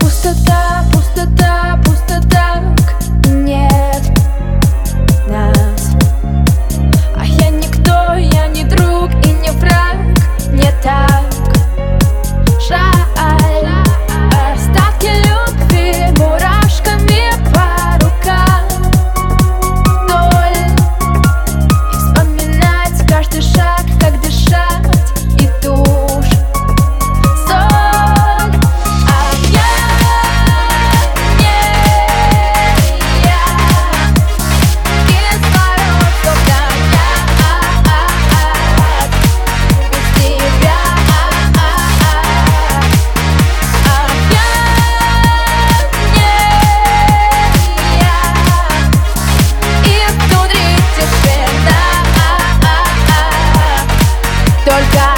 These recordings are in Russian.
Пустота, пустота, пустота. Только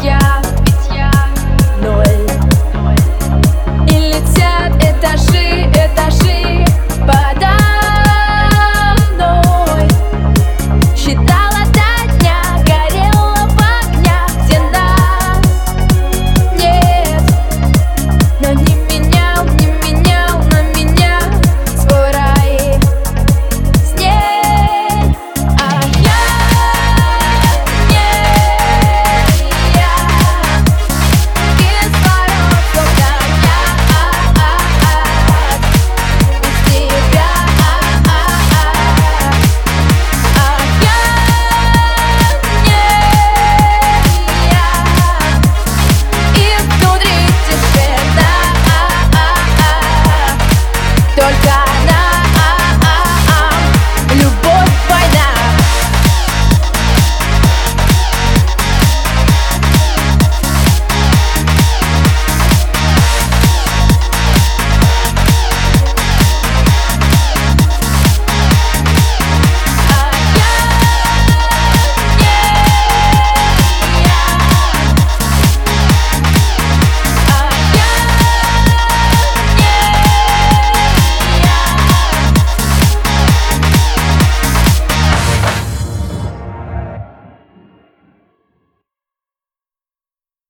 Yeah.